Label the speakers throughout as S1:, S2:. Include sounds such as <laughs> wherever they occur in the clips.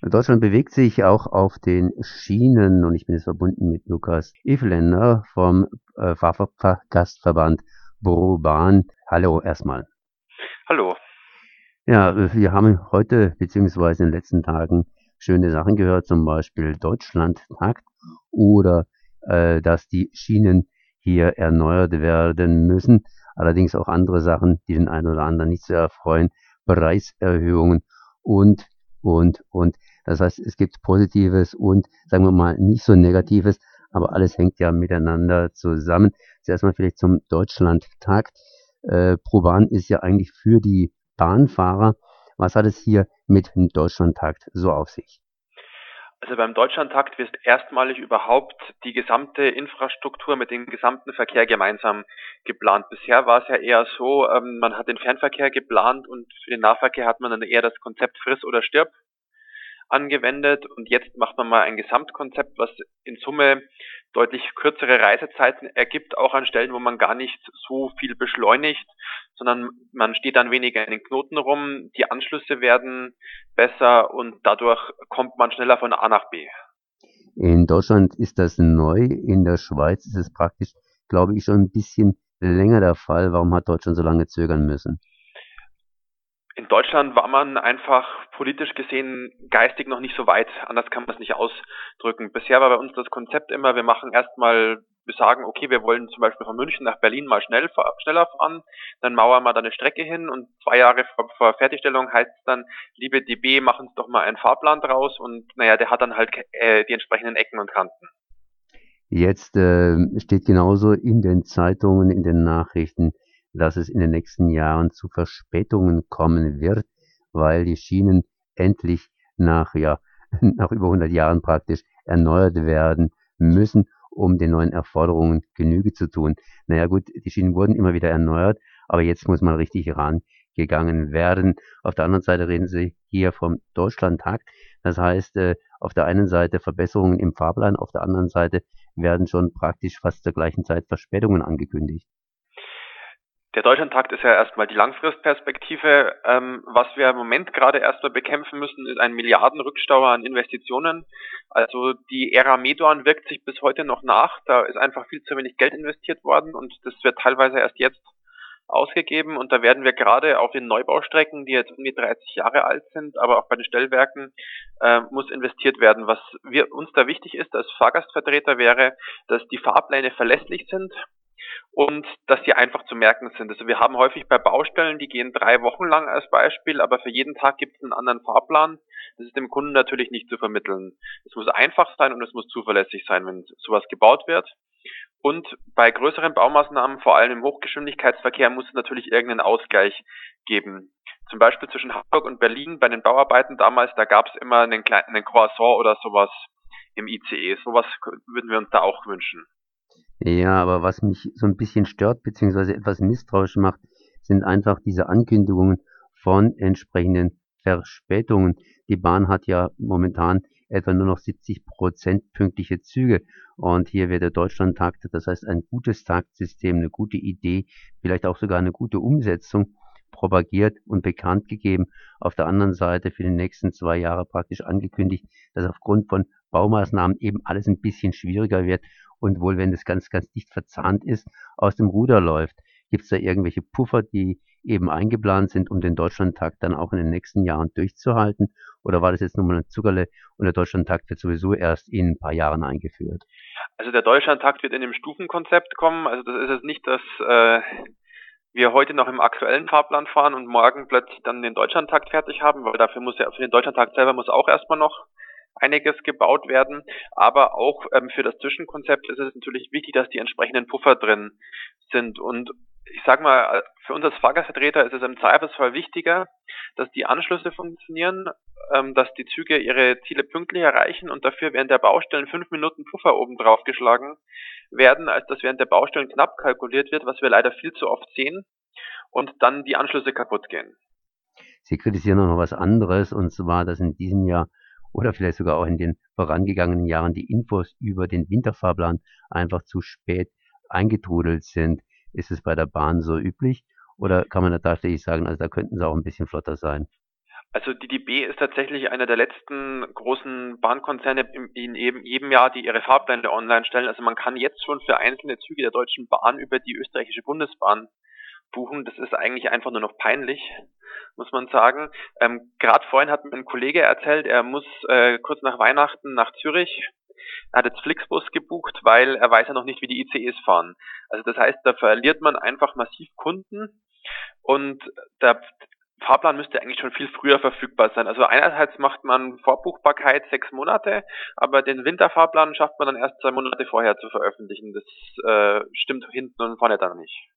S1: Deutschland bewegt sich auch auf den Schienen und ich bin jetzt verbunden mit Lukas Eveländer vom äh, Fahrgastverband Brobahn. Hallo erstmal.
S2: Hallo.
S1: Ja, wir haben heute beziehungsweise in den letzten Tagen schöne Sachen gehört, zum Beispiel Deutschland tagt oder äh, dass die Schienen hier erneuert werden müssen. Allerdings auch andere Sachen, die den einen oder anderen nicht so erfreuen, Preiserhöhungen und und, und. Das heißt, es gibt Positives und, sagen wir mal, nicht so Negatives, aber alles hängt ja miteinander zusammen. Zuerst mal vielleicht zum Deutschlandtag. Äh, ProBahn ist ja eigentlich für die Bahnfahrer. Was hat es hier mit dem Deutschlandtakt so auf sich?
S2: Also beim Deutschlandtakt wird erstmalig überhaupt die gesamte Infrastruktur mit dem gesamten Verkehr gemeinsam geplant. Bisher war es ja eher so, ähm, man hat den Fernverkehr geplant und für den Nahverkehr hat man dann eher das Konzept Friss oder Stirb angewendet und jetzt macht man mal ein Gesamtkonzept, was in Summe deutlich kürzere Reisezeiten ergibt, auch an Stellen, wo man gar nicht so viel beschleunigt, sondern man steht dann weniger in den Knoten rum, die Anschlüsse werden besser und dadurch kommt man schneller von A nach B.
S1: In Deutschland ist das neu, in der Schweiz ist es praktisch, glaube ich, schon ein bisschen länger der Fall. Warum hat Deutschland so lange zögern müssen?
S2: In Deutschland war man einfach politisch gesehen geistig noch nicht so weit. Anders kann man es nicht ausdrücken. Bisher war bei uns das Konzept immer, wir machen erstmal, wir sagen, okay, wir wollen zum Beispiel von München nach Berlin mal schnell, schneller fahren, dann mauern wir da eine Strecke hin und zwei Jahre vor, vor Fertigstellung heißt es dann, liebe DB, machen uns doch mal einen Fahrplan draus und naja, der hat dann halt äh, die entsprechenden Ecken und Kanten.
S1: Jetzt äh, steht genauso in den Zeitungen, in den Nachrichten, dass es in den nächsten Jahren zu Verspätungen kommen wird, weil die Schienen endlich nach, ja, <laughs> nach über 100 Jahren praktisch erneuert werden müssen, um den neuen Erforderungen Genüge zu tun. Naja gut, die Schienen wurden immer wieder erneuert, aber jetzt muss man richtig rangegangen werden. Auf der anderen Seite reden Sie hier vom Deutschlandtakt. Das heißt, äh, auf der einen Seite Verbesserungen im Fahrplan, auf der anderen Seite werden schon praktisch fast zur gleichen Zeit Verspätungen angekündigt.
S2: Der Deutschlandtakt ist ja erstmal die Langfristperspektive. Ähm, was wir im Moment gerade erstmal bekämpfen müssen, ist ein Milliardenrückstau an Investitionen. Also die Ära Medorn wirkt sich bis heute noch nach. Da ist einfach viel zu wenig Geld investiert worden und das wird teilweise erst jetzt ausgegeben und da werden wir gerade auf den Neubaustrecken, die jetzt um die 30 Jahre alt sind, aber auch bei den Stellwerken äh, muss investiert werden. Was wir, uns da wichtig ist als Fahrgastvertreter wäre, dass die Fahrpläne verlässlich sind, und dass sie einfach zu merken sind. Also wir haben häufig bei Baustellen, die gehen drei Wochen lang als Beispiel, aber für jeden Tag gibt es einen anderen Fahrplan. Das ist dem Kunden natürlich nicht zu vermitteln. Es muss einfach sein und es muss zuverlässig sein, wenn sowas gebaut wird. Und bei größeren Baumaßnahmen, vor allem im Hochgeschwindigkeitsverkehr, muss es natürlich irgendeinen Ausgleich geben. Zum Beispiel zwischen Hamburg und Berlin bei den Bauarbeiten damals, da gab es immer einen kleinen einen Croissant oder sowas im ICE. Sowas würden wir uns da auch wünschen.
S1: Ja, aber was mich so ein bisschen stört, beziehungsweise etwas misstrauisch macht, sind einfach diese Ankündigungen von entsprechenden Verspätungen. Die Bahn hat ja momentan etwa nur noch 70 Prozent pünktliche Züge. Und hier wird der Deutschlandtakt, das heißt ein gutes Taktsystem, eine gute Idee, vielleicht auch sogar eine gute Umsetzung propagiert und bekannt gegeben. Auf der anderen Seite für die nächsten zwei Jahre praktisch angekündigt, dass aufgrund von Baumaßnahmen eben alles ein bisschen schwieriger wird und wohl, wenn es ganz, ganz dicht verzahnt ist, aus dem Ruder läuft. Gibt es da irgendwelche Puffer, die eben eingeplant sind, um den Deutschlandtakt dann auch in den nächsten Jahren durchzuhalten? Oder war das jetzt nur mal ein Zuckerle und der Deutschlandtakt wird sowieso erst in ein paar Jahren eingeführt?
S2: Also der Deutschlandtakt wird in dem Stufenkonzept kommen. Also das ist jetzt nicht, dass äh, wir heute noch im aktuellen Fahrplan fahren und morgen plötzlich dann den Deutschlandtakt fertig haben, weil dafür muss ja für den Deutschlandtakt selber muss auch erstmal noch einiges gebaut werden. Aber auch ähm, für das Zwischenkonzept ist es natürlich wichtig, dass die entsprechenden Puffer drin sind. Und ich sage mal, für uns als Fahrgastvertreter ist es im Zweifelsfall wichtiger, dass die Anschlüsse funktionieren, ähm, dass die Züge ihre Ziele pünktlich erreichen und dafür während der Baustellen fünf Minuten Puffer oben drauf geschlagen werden, als dass während der Baustellen knapp kalkuliert wird, was wir leider viel zu oft sehen und dann die Anschlüsse kaputt gehen.
S1: Sie kritisieren noch was anderes, und zwar, dass in diesem Jahr oder vielleicht sogar auch in den vorangegangenen Jahren die Infos über den Winterfahrplan einfach zu spät eingetrudelt sind. Ist es bei der Bahn so üblich oder kann man da tatsächlich sagen, also da könnten sie auch ein bisschen flotter sein?
S2: Also die DB ist tatsächlich einer der letzten großen Bahnkonzerne in eben jedem Jahr, die ihre Fahrpläne online stellen. Also man kann jetzt schon für einzelne Züge der Deutschen Bahn über die österreichische Bundesbahn buchen. Das ist eigentlich einfach nur noch peinlich, muss man sagen. Ähm, Gerade vorhin hat mir ein Kollege erzählt, er muss äh, kurz nach Weihnachten nach Zürich. Er hat jetzt Flixbus gebucht, weil er weiß ja noch nicht, wie die ICEs fahren. Also das heißt, da verliert man einfach massiv Kunden und der Fahrplan müsste eigentlich schon viel früher verfügbar sein. Also einerseits macht man Vorbuchbarkeit sechs Monate, aber den Winterfahrplan schafft man dann erst zwei Monate vorher zu veröffentlichen. Das äh, stimmt hinten und vorne dann nicht.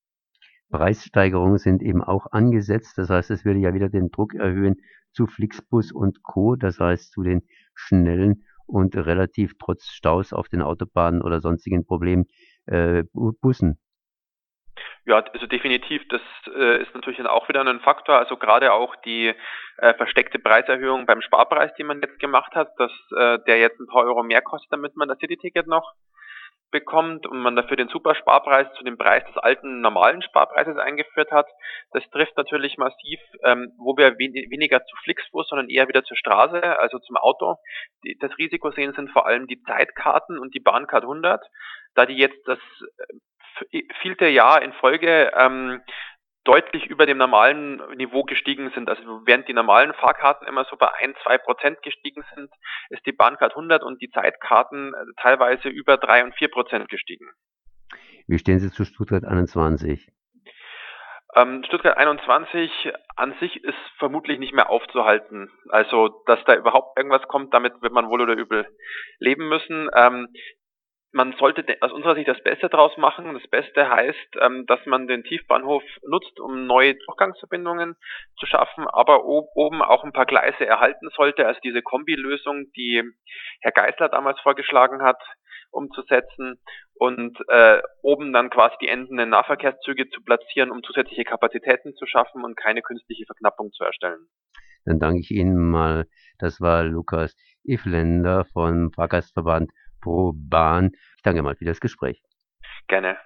S1: Preissteigerungen sind eben auch angesetzt. Das heißt, es würde ja wieder den Druck erhöhen zu Flixbus und Co. Das heißt, zu den schnellen und relativ trotz Staus auf den Autobahnen oder sonstigen Problemen äh, Bussen.
S2: Ja, also definitiv, das äh, ist natürlich dann auch wieder ein Faktor. Also gerade auch die äh, versteckte Preiserhöhung beim Sparpreis, die man jetzt gemacht hat, dass äh, der jetzt ein paar Euro mehr kostet, damit man das City-Ticket noch bekommt und man dafür den Supersparpreis zu dem Preis des alten normalen Sparpreises eingeführt hat. Das trifft natürlich massiv, ähm, wo wir wen weniger zu Flixbus, sondern eher wieder zur Straße, also zum Auto. Die, das Risiko sehen sind vor allem die Zeitkarten und die Bahncard 100, da die jetzt das vielte Jahr in Folge ähm, deutlich über dem normalen Niveau gestiegen sind. Also während die normalen Fahrkarten immer so bei ein, zwei Prozent gestiegen sind, ist die Bahncard 100 und die Zeitkarten äh, teilweise über drei und vier Prozent gestiegen.
S1: Wie stehen Sie zu Stuttgart 21?
S2: Ähm, Stuttgart 21 an sich ist vermutlich nicht mehr aufzuhalten. Also, dass da überhaupt irgendwas kommt, damit wird man wohl oder übel leben müssen. Man sollte aus unserer Sicht das Beste draus machen. Das Beste heißt, ähm, dass man den Tiefbahnhof nutzt, um neue Durchgangsverbindungen zu schaffen, aber oben auch ein paar Gleise erhalten sollte. Also diese Kombilösung, die Herr Geisler damals vorgeschlagen hat, umzusetzen und äh, oben dann quasi die endenden Nahverkehrszüge zu platzieren, um zusätzliche Kapazitäten zu schaffen und keine künstliche Verknappung zu erstellen.
S1: Dann danke ich Ihnen mal. Das war Lukas Ifländer vom Fahrgastverband pro Bahn. Ich danke mal für das Gespräch.
S2: Gerne.